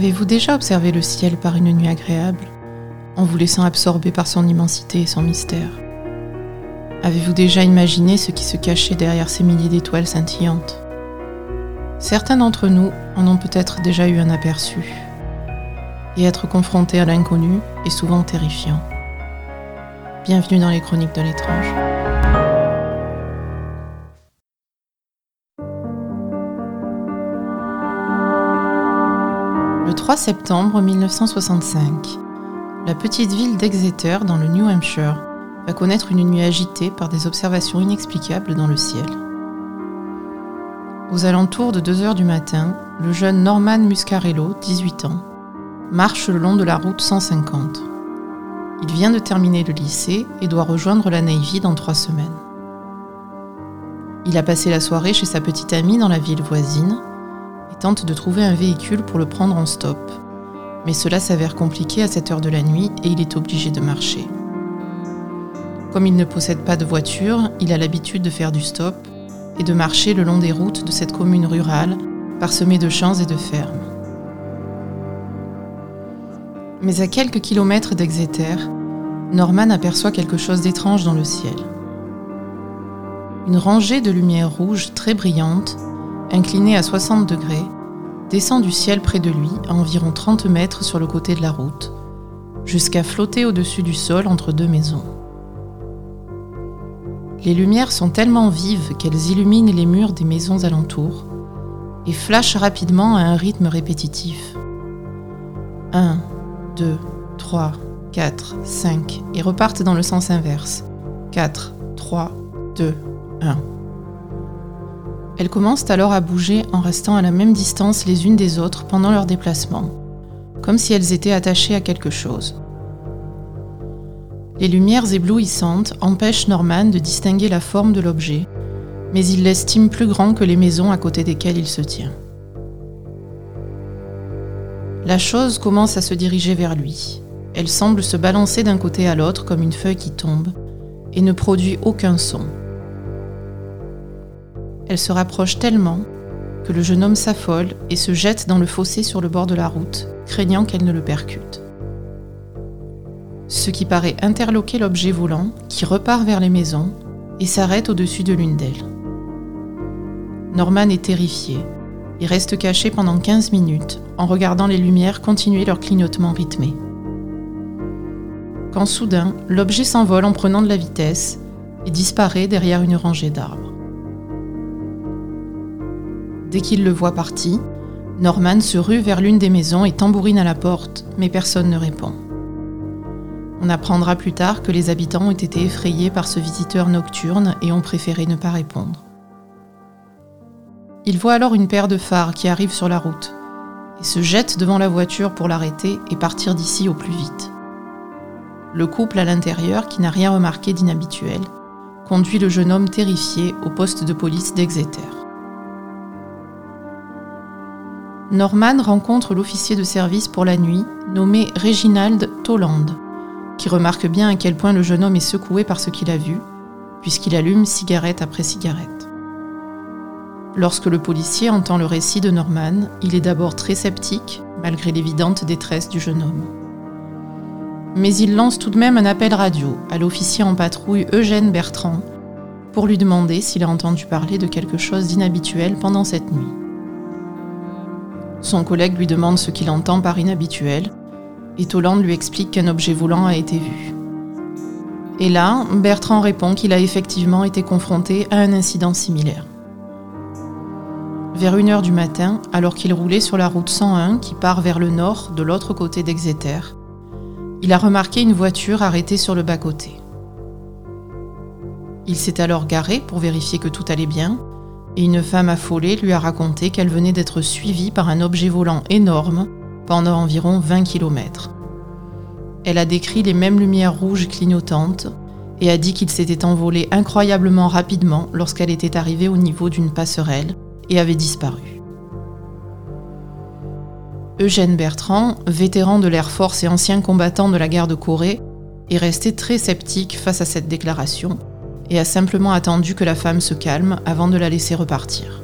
Avez-vous déjà observé le ciel par une nuit agréable, en vous laissant absorber par son immensité et son mystère? Avez-vous déjà imaginé ce qui se cachait derrière ces milliers d'étoiles scintillantes? Certains d'entre nous en ont peut-être déjà eu un aperçu. Et être confronté à l'inconnu est souvent terrifiant. Bienvenue dans les chroniques de l'étrange. Le 3 septembre 1965, la petite ville d'Exeter dans le New Hampshire va connaître une nuit agitée par des observations inexplicables dans le ciel. Aux alentours de 2 heures du matin, le jeune Norman Muscarello, 18 ans, marche le long de la route 150. Il vient de terminer le lycée et doit rejoindre la Navy dans trois semaines. Il a passé la soirée chez sa petite amie dans la ville voisine tente de trouver un véhicule pour le prendre en stop. Mais cela s'avère compliqué à cette heure de la nuit et il est obligé de marcher. Comme il ne possède pas de voiture, il a l'habitude de faire du stop et de marcher le long des routes de cette commune rurale, parsemée de champs et de fermes. Mais à quelques kilomètres d'Exeter, Norman aperçoit quelque chose d'étrange dans le ciel. Une rangée de lumières rouges très brillantes incliné à 60 degrés, descend du ciel près de lui à environ 30 mètres sur le côté de la route, jusqu'à flotter au-dessus du sol entre deux maisons. Les lumières sont tellement vives qu'elles illuminent les murs des maisons alentours et flashent rapidement à un rythme répétitif. 1, 2, 3, 4, 5 et repartent dans le sens inverse. 4, 3, 2, 1. Elles commencent alors à bouger en restant à la même distance les unes des autres pendant leur déplacement, comme si elles étaient attachées à quelque chose. Les lumières éblouissantes empêchent Norman de distinguer la forme de l'objet, mais il l'estime plus grand que les maisons à côté desquelles il se tient. La chose commence à se diriger vers lui. Elle semble se balancer d'un côté à l'autre comme une feuille qui tombe et ne produit aucun son elle se rapproche tellement que le jeune homme s'affole et se jette dans le fossé sur le bord de la route, craignant qu'elle ne le percute. Ce qui paraît interloquer l'objet volant qui repart vers les maisons et s'arrête au-dessus de l'une d'elles. Norman est terrifié et reste caché pendant 15 minutes en regardant les lumières continuer leur clignotement rythmé. Quand soudain, l'objet s'envole en prenant de la vitesse et disparaît derrière une rangée d'arbres. Dès qu'il le voit parti, Norman se rue vers l'une des maisons et tambourine à la porte, mais personne ne répond. On apprendra plus tard que les habitants ont été effrayés par ce visiteur nocturne et ont préféré ne pas répondre. Il voit alors une paire de phares qui arrive sur la route et se jette devant la voiture pour l'arrêter et partir d'ici au plus vite. Le couple à l'intérieur, qui n'a rien remarqué d'inhabituel, conduit le jeune homme terrifié au poste de police d'Exeter. Norman rencontre l'officier de service pour la nuit, nommé Reginald Toland, qui remarque bien à quel point le jeune homme est secoué par ce qu'il a vu, puisqu'il allume cigarette après cigarette. Lorsque le policier entend le récit de Norman, il est d'abord très sceptique, malgré l'évidente détresse du jeune homme. Mais il lance tout de même un appel radio à l'officier en patrouille Eugène Bertrand pour lui demander s'il a entendu parler de quelque chose d'inhabituel pendant cette nuit. Son collègue lui demande ce qu'il entend par inhabituel, et Toland lui explique qu'un objet volant a été vu. Et là, Bertrand répond qu'il a effectivement été confronté à un incident similaire. Vers 1h du matin, alors qu'il roulait sur la route 101 qui part vers le nord de l'autre côté d'Exeter, il a remarqué une voiture arrêtée sur le bas-côté. Il s'est alors garé pour vérifier que tout allait bien et une femme affolée lui a raconté qu'elle venait d'être suivie par un objet volant énorme pendant environ 20 km. Elle a décrit les mêmes lumières rouges clignotantes et a dit qu'il s'était envolé incroyablement rapidement lorsqu'elle était arrivée au niveau d'une passerelle et avait disparu. Eugène Bertrand, vétéran de l'Air Force et ancien combattant de la guerre de Corée, est resté très sceptique face à cette déclaration et a simplement attendu que la femme se calme avant de la laisser repartir.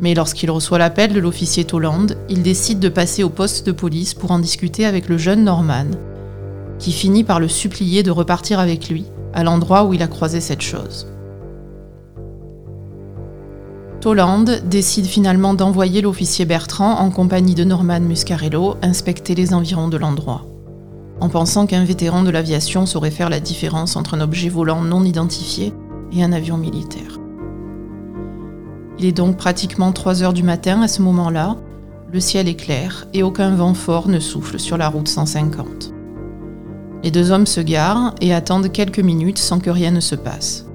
Mais lorsqu'il reçoit l'appel de l'officier Toland, il décide de passer au poste de police pour en discuter avec le jeune Norman, qui finit par le supplier de repartir avec lui à l'endroit où il a croisé cette chose. Toland décide finalement d'envoyer l'officier Bertrand en compagnie de Norman Muscarello inspecter les environs de l'endroit, en pensant qu'un vétéran de l'aviation saurait faire la différence entre un objet volant non identifié et un avion militaire. Il est donc pratiquement 3 heures du matin à ce moment-là, le ciel est clair et aucun vent fort ne souffle sur la route 150. Les deux hommes se garent et attendent quelques minutes sans que rien ne se passe.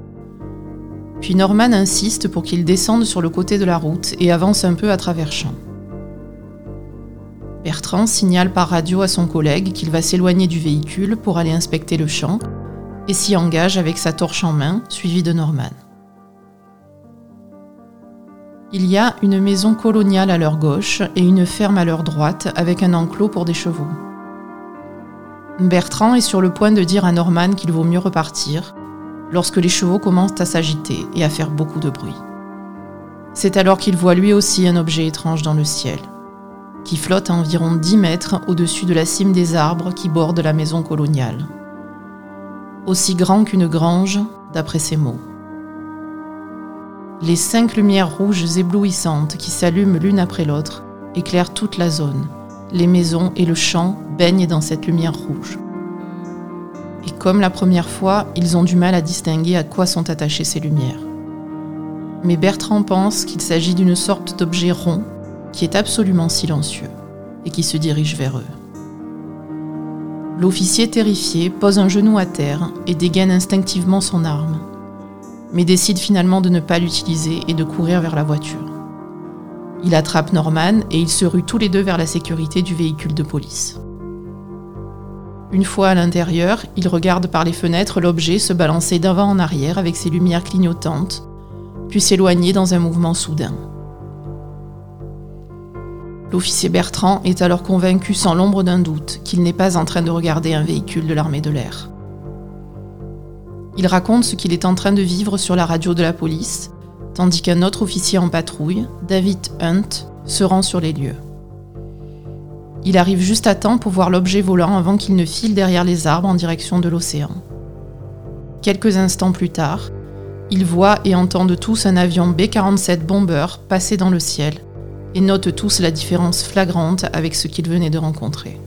Puis Norman insiste pour qu'il descende sur le côté de la route et avance un peu à travers champs. Bertrand signale par radio à son collègue qu'il va s'éloigner du véhicule pour aller inspecter le champ et s'y engage avec sa torche en main, suivi de Norman. Il y a une maison coloniale à leur gauche et une ferme à leur droite avec un enclos pour des chevaux. Bertrand est sur le point de dire à Norman qu'il vaut mieux repartir lorsque les chevaux commencent à s'agiter et à faire beaucoup de bruit. C'est alors qu'il voit lui aussi un objet étrange dans le ciel, qui flotte à environ 10 mètres au-dessus de la cime des arbres qui bordent la maison coloniale. Aussi grand qu'une grange, d'après ses mots. Les cinq lumières rouges éblouissantes qui s'allument l'une après l'autre éclairent toute la zone. Les maisons et le champ baignent dans cette lumière rouge. Et comme la première fois, ils ont du mal à distinguer à quoi sont attachées ces lumières. Mais Bertrand pense qu'il s'agit d'une sorte d'objet rond qui est absolument silencieux et qui se dirige vers eux. L'officier terrifié pose un genou à terre et dégaine instinctivement son arme mais décide finalement de ne pas l'utiliser et de courir vers la voiture. Il attrape Norman et ils se ruent tous les deux vers la sécurité du véhicule de police. Une fois à l'intérieur, il regarde par les fenêtres l'objet se balancer d'avant en arrière avec ses lumières clignotantes, puis s'éloigner dans un mouvement soudain. L'officier Bertrand est alors convaincu sans l'ombre d'un doute qu'il n'est pas en train de regarder un véhicule de l'armée de l'air. Il raconte ce qu'il est en train de vivre sur la radio de la police, tandis qu'un autre officier en patrouille, David Hunt, se rend sur les lieux. Il arrive juste à temps pour voir l'objet volant avant qu'il ne file derrière les arbres en direction de l'océan. Quelques instants plus tard, ils voient et entendent tous un avion B-47 Bomber passer dans le ciel et notent tous la différence flagrante avec ce qu'ils venaient de rencontrer.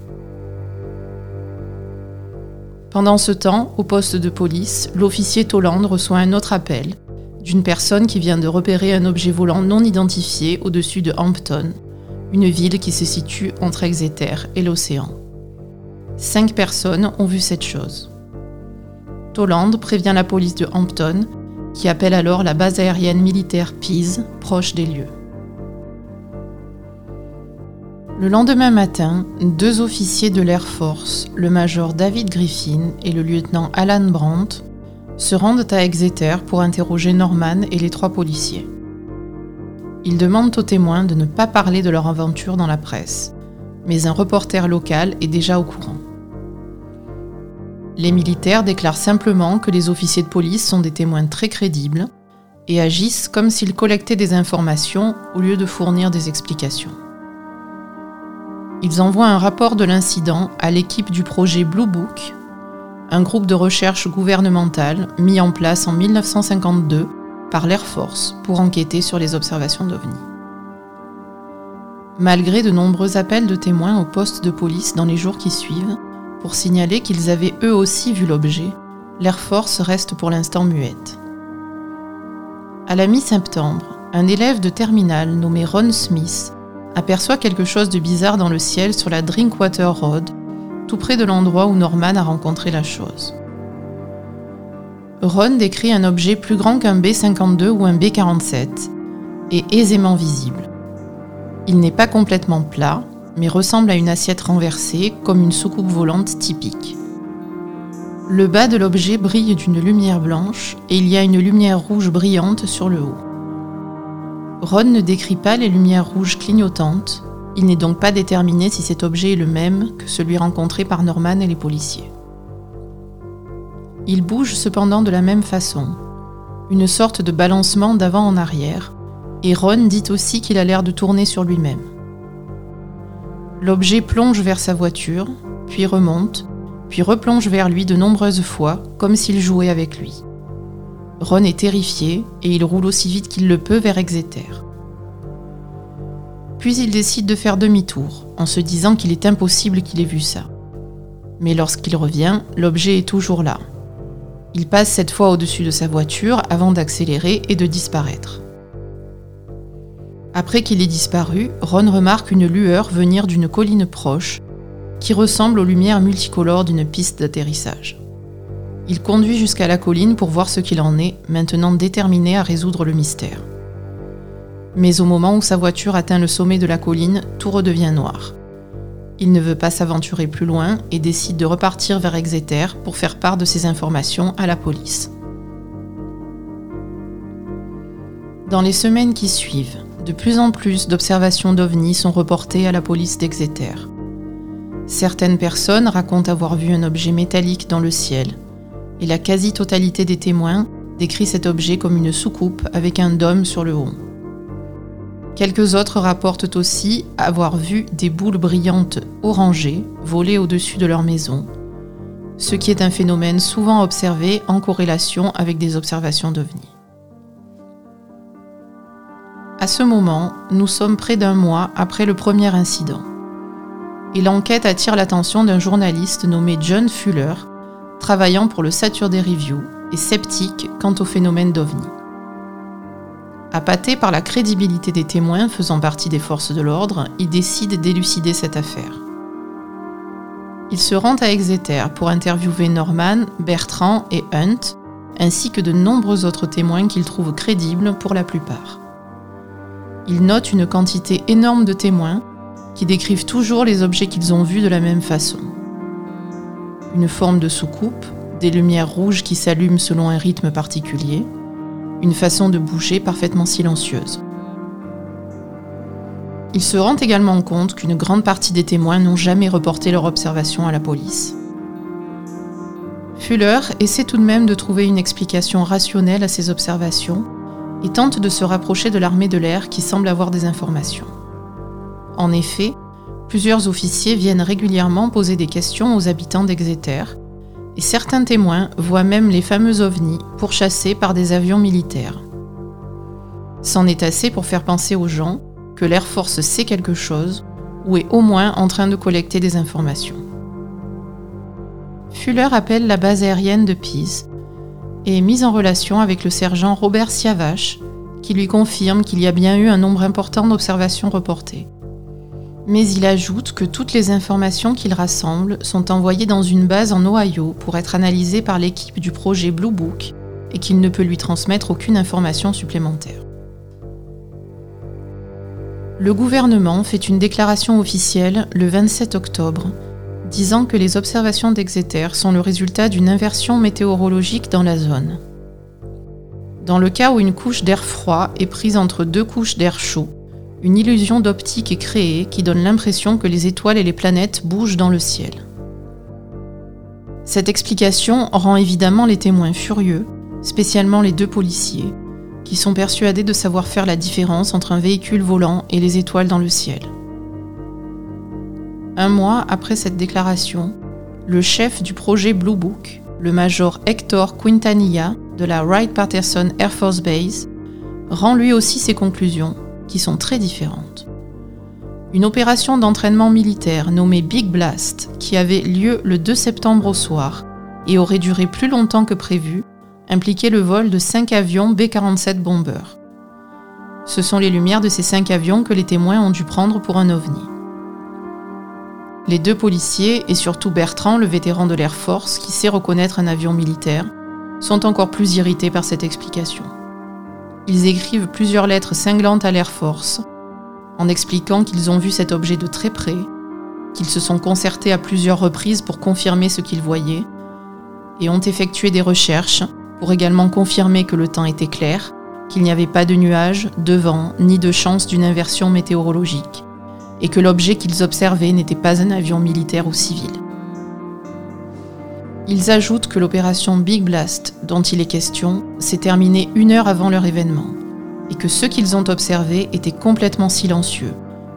Pendant ce temps, au poste de police, l'officier Toland reçoit un autre appel d'une personne qui vient de repérer un objet volant non identifié au-dessus de Hampton, une ville qui se situe entre Exeter et l'océan. Cinq personnes ont vu cette chose. Toland prévient la police de Hampton, qui appelle alors la base aérienne militaire Pease, proche des lieux. Le lendemain matin, deux officiers de l'Air Force, le major David Griffin et le lieutenant Alan Brandt, se rendent à Exeter pour interroger Norman et les trois policiers. Ils demandent aux témoins de ne pas parler de leur aventure dans la presse, mais un reporter local est déjà au courant. Les militaires déclarent simplement que les officiers de police sont des témoins très crédibles et agissent comme s'ils collectaient des informations au lieu de fournir des explications. Ils envoient un rapport de l'incident à l'équipe du projet Blue Book, un groupe de recherche gouvernemental mis en place en 1952 par l'Air Force pour enquêter sur les observations d'OVNI. Malgré de nombreux appels de témoins au poste de police dans les jours qui suivent, pour signaler qu'ils avaient eux aussi vu l'objet, l'Air Force reste pour l'instant muette. À la mi-septembre, un élève de terminale nommé Ron Smith aperçoit quelque chose de bizarre dans le ciel sur la Drinkwater Road, tout près de l'endroit où Norman a rencontré la chose. Ron décrit un objet plus grand qu'un B-52 ou un B-47 et aisément visible. Il n'est pas complètement plat, mais ressemble à une assiette renversée comme une soucoupe volante typique. Le bas de l'objet brille d'une lumière blanche et il y a une lumière rouge brillante sur le haut. Ron ne décrit pas les lumières rouges clignotantes, il n'est donc pas déterminé si cet objet est le même que celui rencontré par Norman et les policiers. Il bouge cependant de la même façon, une sorte de balancement d'avant en arrière, et Ron dit aussi qu'il a l'air de tourner sur lui-même. L'objet plonge vers sa voiture, puis remonte, puis replonge vers lui de nombreuses fois, comme s'il jouait avec lui. Ron est terrifié et il roule aussi vite qu'il le peut vers Exeter. Puis il décide de faire demi-tour, en se disant qu'il est impossible qu'il ait vu ça. Mais lorsqu'il revient, l'objet est toujours là. Il passe cette fois au-dessus de sa voiture avant d'accélérer et de disparaître. Après qu'il ait disparu, Ron remarque une lueur venir d'une colline proche, qui ressemble aux lumières multicolores d'une piste d'atterrissage. Il conduit jusqu'à la colline pour voir ce qu'il en est, maintenant déterminé à résoudre le mystère. Mais au moment où sa voiture atteint le sommet de la colline, tout redevient noir. Il ne veut pas s'aventurer plus loin et décide de repartir vers Exeter pour faire part de ses informations à la police. Dans les semaines qui suivent, de plus en plus d'observations d'ovnis sont reportées à la police d'Exeter. Certaines personnes racontent avoir vu un objet métallique dans le ciel, et la quasi-totalité des témoins décrit cet objet comme une soucoupe avec un dôme sur le haut. Quelques autres rapportent aussi avoir vu des boules brillantes orangées voler au-dessus de leur maison, ce qui est un phénomène souvent observé en corrélation avec des observations d'ovnis. À ce moment, nous sommes près d'un mois après le premier incident. Et l'enquête attire l'attention d'un journaliste nommé John Fuller, travaillant pour le Saturday Review et sceptique quant au phénomène d'OVNI. Appâté par la crédibilité des témoins faisant partie des forces de l'ordre, il décide d'élucider cette affaire. Il se rend à Exeter pour interviewer Norman, Bertrand et Hunt, ainsi que de nombreux autres témoins qu'il trouve crédibles pour la plupart. Il note une quantité énorme de témoins qui décrivent toujours les objets qu'ils ont vus de la même façon. Une forme de soucoupe, des lumières rouges qui s'allument selon un rythme particulier, une façon de bouger parfaitement silencieuse. Il se rend également compte qu'une grande partie des témoins n'ont jamais reporté leur observation à la police. Fuller essaie tout de même de trouver une explication rationnelle à ces observations et tente de se rapprocher de l'armée de l'air qui semble avoir des informations. En effet, plusieurs officiers viennent régulièrement poser des questions aux habitants d'Exeter, et certains témoins voient même les fameux ovnis pourchassés par des avions militaires. C'en est assez pour faire penser aux gens que l'Air Force sait quelque chose ou est au moins en train de collecter des informations. Fuller appelle la base aérienne de Pise et est mis en relation avec le sergent Robert Siavache, qui lui confirme qu'il y a bien eu un nombre important d'observations reportées. Mais il ajoute que toutes les informations qu'il rassemble sont envoyées dans une base en Ohio pour être analysées par l'équipe du projet Blue Book et qu'il ne peut lui transmettre aucune information supplémentaire. Le gouvernement fait une déclaration officielle le 27 octobre disant que les observations d'Exeter sont le résultat d'une inversion météorologique dans la zone. Dans le cas où une couche d'air froid est prise entre deux couches d'air chaud, une illusion d'optique est créée qui donne l'impression que les étoiles et les planètes bougent dans le ciel. Cette explication rend évidemment les témoins furieux, spécialement les deux policiers, qui sont persuadés de savoir faire la différence entre un véhicule volant et les étoiles dans le ciel. Un mois après cette déclaration, le chef du projet Blue Book, le major Hector Quintanilla de la Wright-Patterson Air Force Base, rend lui aussi ses conclusions, sont très différentes. Une opération d'entraînement militaire nommée Big Blast, qui avait lieu le 2 septembre au soir et aurait duré plus longtemps que prévu, impliquait le vol de 5 avions B-47 Bomber. Ce sont les lumières de ces 5 avions que les témoins ont dû prendre pour un ovni. Les deux policiers, et surtout Bertrand, le vétéran de l'Air Force, qui sait reconnaître un avion militaire, sont encore plus irrités par cette explication. Ils écrivent plusieurs lettres cinglantes à l'Air Force, en expliquant qu'ils ont vu cet objet de très près, qu'ils se sont concertés à plusieurs reprises pour confirmer ce qu'ils voyaient, et ont effectué des recherches pour également confirmer que le temps était clair, qu'il n'y avait pas de nuages, de vent, ni de chance d'une inversion météorologique et que l'objet qu'ils observaient n'était pas un avion militaire ou civil. Ils ajoutent que l'opération Big Blast, dont il est question, s'est terminée une heure avant leur événement, et que ceux qu'ils ont observés étaient complètement silencieux,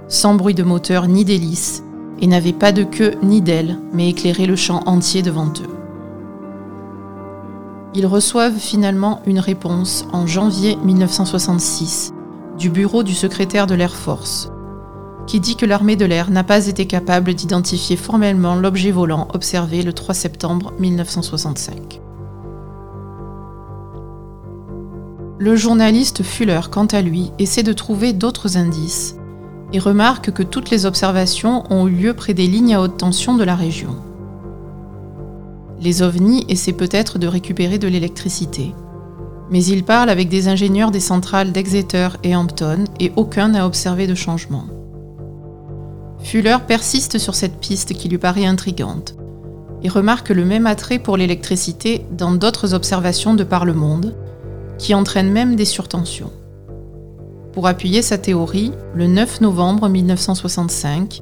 sans bruit de moteur ni d'hélice, et n'avaient pas de queue ni d'aile, mais éclairaient le champ entier devant eux. Ils reçoivent finalement une réponse en janvier 1966 du bureau du secrétaire de l'Air Force, qui dit que l'armée de l'air n'a pas été capable d'identifier formellement l'objet volant observé le 3 septembre 1965. Le journaliste Fuller, quant à lui, essaie de trouver d'autres indices et remarque que toutes les observations ont eu lieu près des lignes à haute tension de la région. Les ovnis essaient peut-être de récupérer de l'électricité, mais il parle avec des ingénieurs des centrales d'Exeter et Hampton et aucun n'a observé de changement. Fuller persiste sur cette piste qui lui paraît intrigante et remarque le même attrait pour l'électricité dans d'autres observations de par le monde, qui entraînent même des surtensions. Pour appuyer sa théorie, le 9 novembre 1965,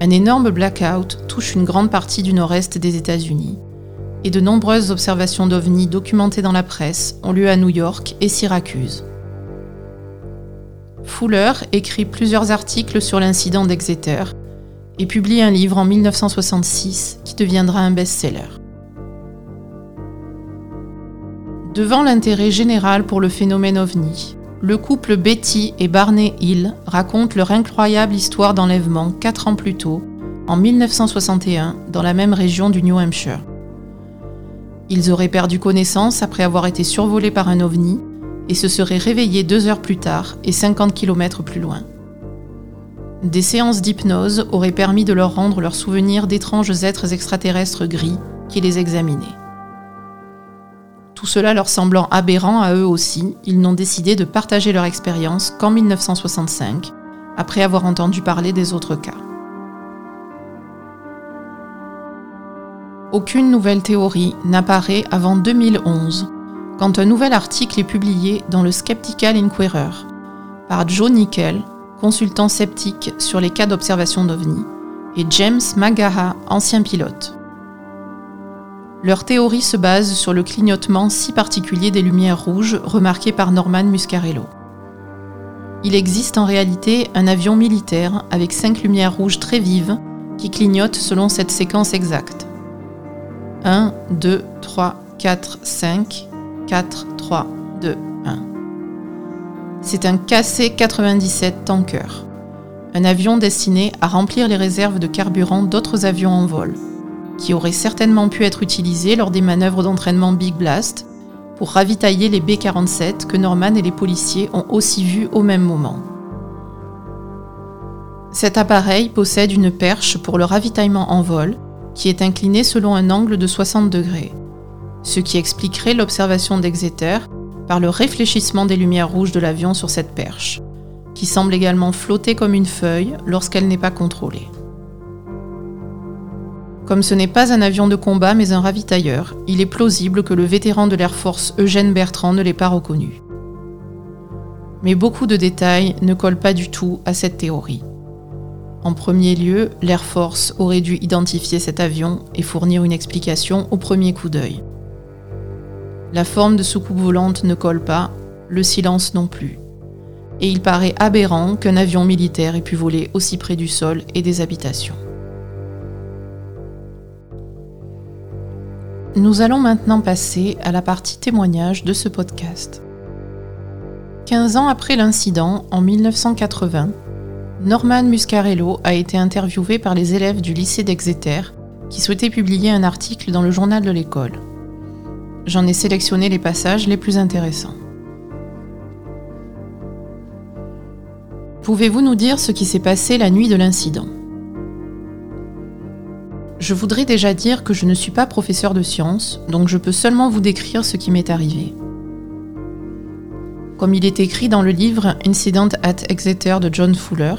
un énorme blackout touche une grande partie du nord-est des États-Unis, et de nombreuses observations d'ovnis documentées dans la presse ont lieu à New York et Syracuse. Fuller écrit plusieurs articles sur l'incident d'Exeter et publie un livre en 1966 qui deviendra un best-seller. Devant l'intérêt général pour le phénomène ovni, le couple Betty et Barney Hill racontent leur incroyable histoire d'enlèvement quatre ans plus tôt, en 1961, dans la même région du New Hampshire. Ils auraient perdu connaissance après avoir été survolés par un ovni et se seraient réveillés deux heures plus tard et 50 km plus loin. Des séances d'hypnose auraient permis de leur rendre leurs souvenirs d'étranges êtres extraterrestres gris qui les examinaient. Tout cela leur semblant aberrant à eux aussi, ils n'ont décidé de partager leur expérience qu'en 1965, après avoir entendu parler des autres cas. Aucune nouvelle théorie n'apparaît avant 2011, quand un nouvel article est publié dans le Skeptical Inquirer par Joe Nickel, consultant sceptique sur les cas d'observation d'OVNI, et James Magaha, ancien pilote. Leur théorie se base sur le clignotement si particulier des lumières rouges remarquées par Norman Muscarello. Il existe en réalité un avion militaire avec cinq lumières rouges très vives qui clignotent selon cette séquence exacte. 1, 2, 3, 4, 5, 4, 3, 2, 1. C'est un KC-97 Tanker, un avion destiné à remplir les réserves de carburant d'autres avions en vol qui aurait certainement pu être utilisé lors des manœuvres d'entraînement Big Blast pour ravitailler les B-47 que Norman et les policiers ont aussi vus au même moment. Cet appareil possède une perche pour le ravitaillement en vol qui est inclinée selon un angle de 60 degrés, ce qui expliquerait l'observation d'Exeter par le réfléchissement des lumières rouges de l'avion sur cette perche, qui semble également flotter comme une feuille lorsqu'elle n'est pas contrôlée. Comme ce n'est pas un avion de combat mais un ravitailleur, il est plausible que le vétéran de l'Air Force Eugène Bertrand ne l'ait pas reconnu. Mais beaucoup de détails ne collent pas du tout à cette théorie. En premier lieu, l'Air Force aurait dû identifier cet avion et fournir une explication au premier coup d'œil. La forme de soucoupe volante ne colle pas, le silence non plus. Et il paraît aberrant qu'un avion militaire ait pu voler aussi près du sol et des habitations. Nous allons maintenant passer à la partie témoignage de ce podcast. 15 ans après l'incident, en 1980, Norman Muscarello a été interviewé par les élèves du lycée d'Exeter qui souhaitaient publier un article dans le journal de l'école. J'en ai sélectionné les passages les plus intéressants. Pouvez-vous nous dire ce qui s'est passé la nuit de l'incident? Je voudrais déjà dire que je ne suis pas professeur de sciences, donc je peux seulement vous décrire ce qui m'est arrivé. Comme il est écrit dans le livre Incident at Exeter de John Fuller,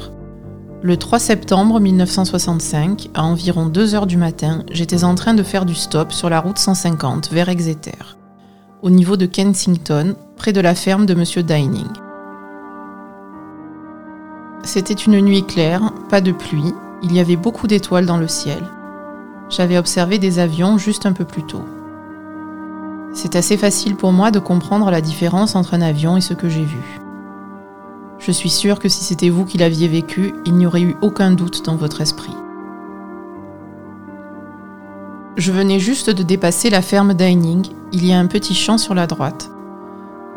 le 3 septembre 1965, à environ 2 heures du matin, j'étais en train de faire du stop sur la route 150 vers Exeter, au niveau de Kensington, près de la ferme de M. Dining. C'était une nuit claire, pas de pluie, il y avait beaucoup d'étoiles dans le ciel. J'avais observé des avions juste un peu plus tôt. C'est assez facile pour moi de comprendre la différence entre un avion et ce que j'ai vu. Je suis sûre que si c'était vous qui l'aviez vécu, il n'y aurait eu aucun doute dans votre esprit. Je venais juste de dépasser la ferme Dining, il y a un petit champ sur la droite.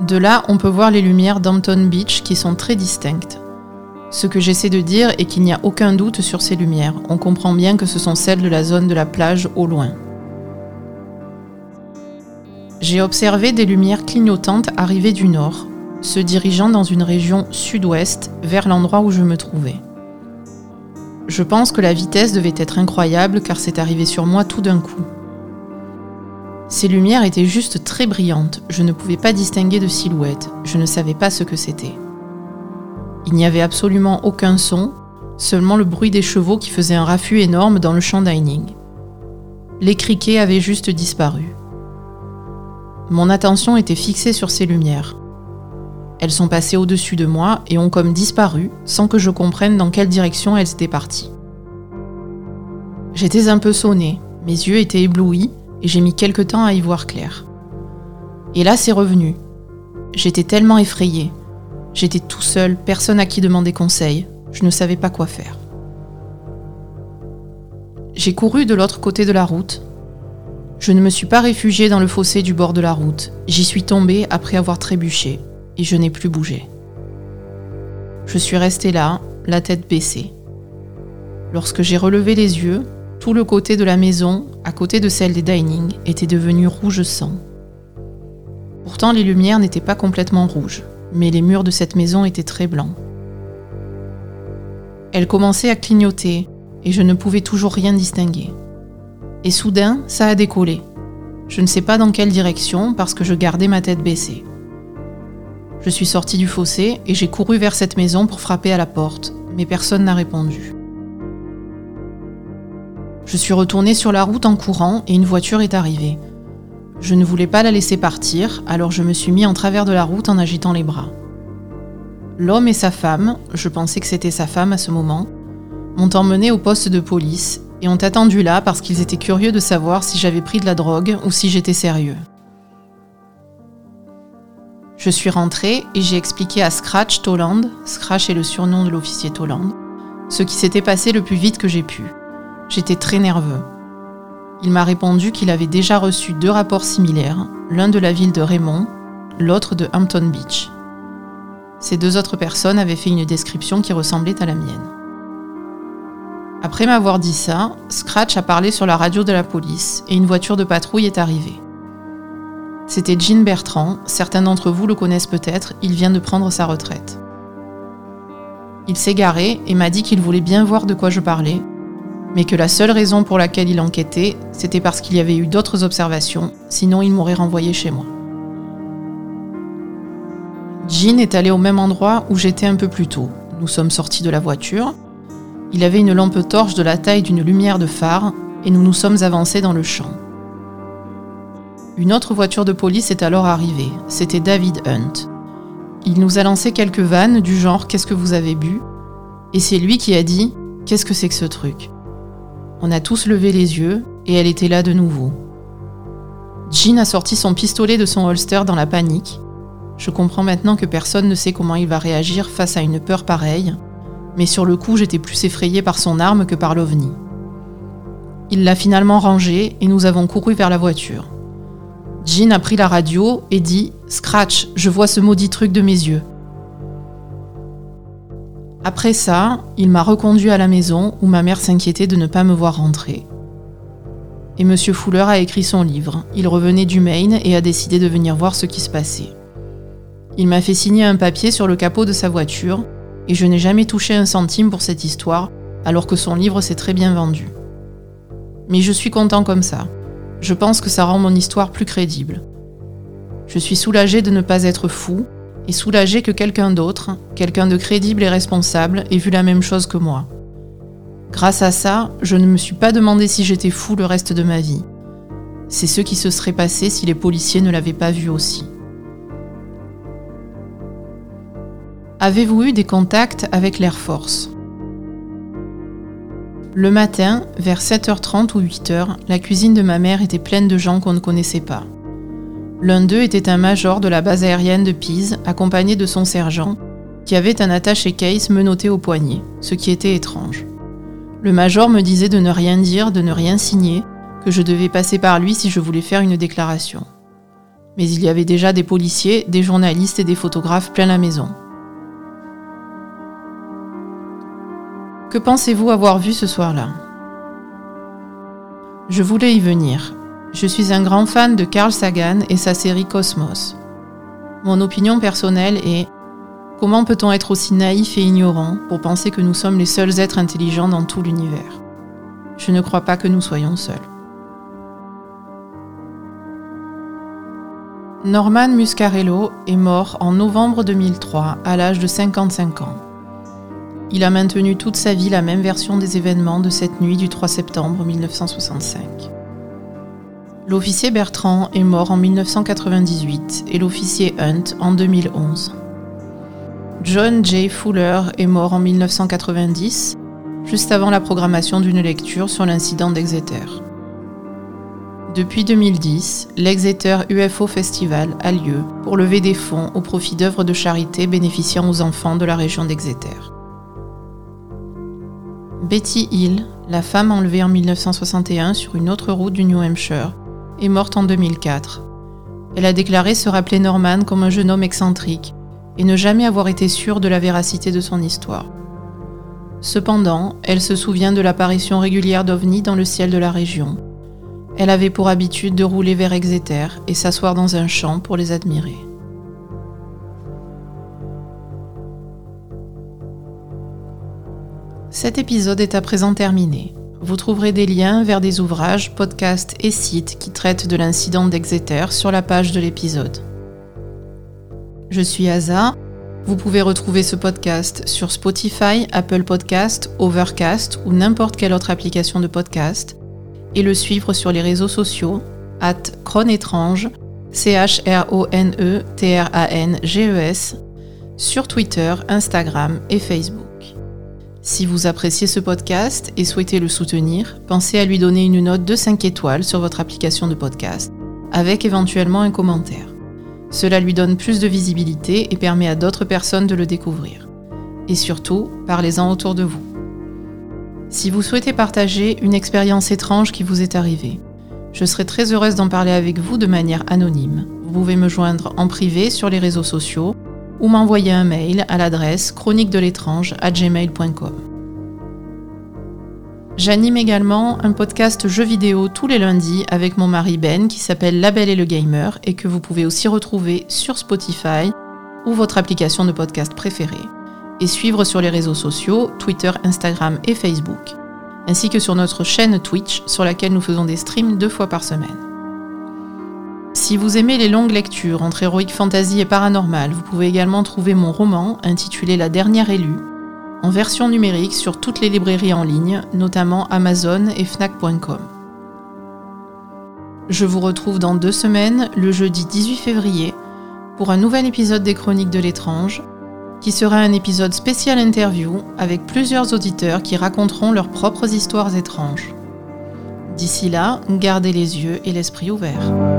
De là, on peut voir les lumières d'Hampton Beach qui sont très distinctes. Ce que j'essaie de dire est qu'il n'y a aucun doute sur ces lumières, on comprend bien que ce sont celles de la zone de la plage au loin. J'ai observé des lumières clignotantes arriver du nord, se dirigeant dans une région sud-ouest vers l'endroit où je me trouvais. Je pense que la vitesse devait être incroyable car c'est arrivé sur moi tout d'un coup. Ces lumières étaient juste très brillantes, je ne pouvais pas distinguer de silhouette, je ne savais pas ce que c'était. Il n'y avait absolument aucun son, seulement le bruit des chevaux qui faisaient un raffut énorme dans le champ dining. Les criquets avaient juste disparu. Mon attention était fixée sur ces lumières. Elles sont passées au-dessus de moi et ont comme disparu sans que je comprenne dans quelle direction elles étaient parties. J'étais un peu sonnée, mes yeux étaient éblouis et j'ai mis quelque temps à y voir clair. Et là, c'est revenu. J'étais tellement effrayée. J'étais tout seul, personne à qui demander conseil. Je ne savais pas quoi faire. J'ai couru de l'autre côté de la route. Je ne me suis pas réfugiée dans le fossé du bord de la route. J'y suis tombée après avoir trébuché et je n'ai plus bougé. Je suis restée là, la tête baissée. Lorsque j'ai relevé les yeux, tout le côté de la maison, à côté de celle des dining, était devenu rouge sang. Pourtant, les lumières n'étaient pas complètement rouges, mais les murs de cette maison étaient très blancs. Elle commençait à clignoter, et je ne pouvais toujours rien distinguer. Et soudain, ça a décollé. Je ne sais pas dans quelle direction parce que je gardais ma tête baissée. Je suis sortie du fossé et j'ai couru vers cette maison pour frapper à la porte, mais personne n'a répondu. Je suis retournée sur la route en courant et une voiture est arrivée. Je ne voulais pas la laisser partir, alors je me suis mis en travers de la route en agitant les bras. L'homme et sa femme, je pensais que c'était sa femme à ce moment, m'ont emmené au poste de police et ont attendu là parce qu'ils étaient curieux de savoir si j'avais pris de la drogue ou si j'étais sérieux. Je suis rentrée et j'ai expliqué à Scratch Toland, Scratch est le surnom de l'officier Toland, ce qui s'était passé le plus vite que j'ai pu. J'étais très nerveux. Il m'a répondu qu'il avait déjà reçu deux rapports similaires, l'un de la ville de Raymond, l'autre de Hampton Beach. Ces deux autres personnes avaient fait une description qui ressemblait à la mienne. Après m'avoir dit ça, Scratch a parlé sur la radio de la police et une voiture de patrouille est arrivée. C'était Jean Bertrand, certains d'entre vous le connaissent peut-être, il vient de prendre sa retraite. Il s'est garé et m'a dit qu'il voulait bien voir de quoi je parlais, mais que la seule raison pour laquelle il enquêtait, c'était parce qu'il y avait eu d'autres observations, sinon il m'aurait renvoyé chez moi. Jean est allé au même endroit où j'étais un peu plus tôt. Nous sommes sortis de la voiture. Il avait une lampe torche de la taille d'une lumière de phare et nous nous sommes avancés dans le champ. Une autre voiture de police est alors arrivée. C'était David Hunt. Il nous a lancé quelques vannes du genre Qu'est-ce que vous avez bu? Et c'est lui qui a dit Qu'est-ce que c'est que ce truc? On a tous levé les yeux et elle était là de nouveau. Jean a sorti son pistolet de son holster dans la panique. Je comprends maintenant que personne ne sait comment il va réagir face à une peur pareille, mais sur le coup j'étais plus effrayée par son arme que par l'ovni. Il l'a finalement rangée et nous avons couru vers la voiture. Jean a pris la radio et dit Scratch, je vois ce maudit truc de mes yeux. Après ça, il m'a reconduit à la maison où ma mère s'inquiétait de ne pas me voir rentrer. Et M. Fuller a écrit son livre. Il revenait du Maine et a décidé de venir voir ce qui se passait. Il m'a fait signer un papier sur le capot de sa voiture et je n'ai jamais touché un centime pour cette histoire alors que son livre s'est très bien vendu. Mais je suis content comme ça. Je pense que ça rend mon histoire plus crédible. Je suis soulagée de ne pas être fou et soulagée que quelqu'un d'autre, quelqu'un de crédible et responsable, ait vu la même chose que moi. Grâce à ça, je ne me suis pas demandé si j'étais fou le reste de ma vie. C'est ce qui se serait passé si les policiers ne l'avaient pas vu aussi. Avez-vous eu des contacts avec l'Air Force? Le matin, vers 7h30 ou 8h, la cuisine de ma mère était pleine de gens qu'on ne connaissait pas. L'un d'eux était un major de la base aérienne de Pise, accompagné de son sergent, qui avait un attaché case menotté au poignet, ce qui était étrange. Le major me disait de ne rien dire, de ne rien signer, que je devais passer par lui si je voulais faire une déclaration. Mais il y avait déjà des policiers, des journalistes et des photographes plein la maison. Que pensez-vous avoir vu ce soir-là? Je voulais y venir. Je suis un grand fan de Carl Sagan et sa série Cosmos. Mon opinion personnelle est Comment peut-on être aussi naïf et ignorant pour penser que nous sommes les seuls êtres intelligents dans tout l'univers? Je ne crois pas que nous soyons seuls. Norman Muscarello est mort en novembre 2003 à l'âge de 55 ans. Il a maintenu toute sa vie la même version des événements de cette nuit du 3 septembre 1965. L'officier Bertrand est mort en 1998 et l'officier Hunt en 2011. John J. Fuller est mort en 1990, juste avant la programmation d'une lecture sur l'incident d'Exeter. Depuis 2010, l'Exeter UFO Festival a lieu pour lever des fonds au profit d'œuvres de charité bénéficiant aux enfants de la région d'Exeter. Betty Hill, la femme enlevée en 1961 sur une autre route du New Hampshire, est morte en 2004. Elle a déclaré se rappeler Norman comme un jeune homme excentrique et ne jamais avoir été sûre de la véracité de son histoire. Cependant, elle se souvient de l'apparition régulière d'ovnis dans le ciel de la région. Elle avait pour habitude de rouler vers Exeter et s'asseoir dans un champ pour les admirer. Cet épisode est à présent terminé. Vous trouverez des liens vers des ouvrages, podcasts et sites qui traitent de l'incident d'Exeter sur la page de l'épisode. Je suis Aza. Vous pouvez retrouver ce podcast sur Spotify, Apple Podcast, Overcast ou n'importe quelle autre application de podcast et le suivre sur les réseaux sociaux at Chronetrange, C-H-R-O-N-E-T-R-A-N-G-E-S, sur Twitter, Instagram et Facebook. Si vous appréciez ce podcast et souhaitez le soutenir, pensez à lui donner une note de 5 étoiles sur votre application de podcast, avec éventuellement un commentaire. Cela lui donne plus de visibilité et permet à d'autres personnes de le découvrir. Et surtout, parlez-en autour de vous. Si vous souhaitez partager une expérience étrange qui vous est arrivée, je serai très heureuse d'en parler avec vous de manière anonyme. Vous pouvez me joindre en privé sur les réseaux sociaux ou m'envoyer un mail à l'adresse chronique de l'étrange à gmail.com. J'anime également un podcast jeux vidéo tous les lundis avec mon mari Ben qui s'appelle La Belle et le Gamer et que vous pouvez aussi retrouver sur Spotify ou votre application de podcast préférée et suivre sur les réseaux sociaux Twitter, Instagram et Facebook, ainsi que sur notre chaîne Twitch sur laquelle nous faisons des streams deux fois par semaine. Si vous aimez les longues lectures entre héroïque fantasy et paranormal, vous pouvez également trouver mon roman intitulé La dernière élue en version numérique sur toutes les librairies en ligne, notamment Amazon et Fnac.com. Je vous retrouve dans deux semaines, le jeudi 18 février, pour un nouvel épisode des Chroniques de l'étrange, qui sera un épisode spécial interview avec plusieurs auditeurs qui raconteront leurs propres histoires étranges. D'ici là, gardez les yeux et l'esprit ouverts.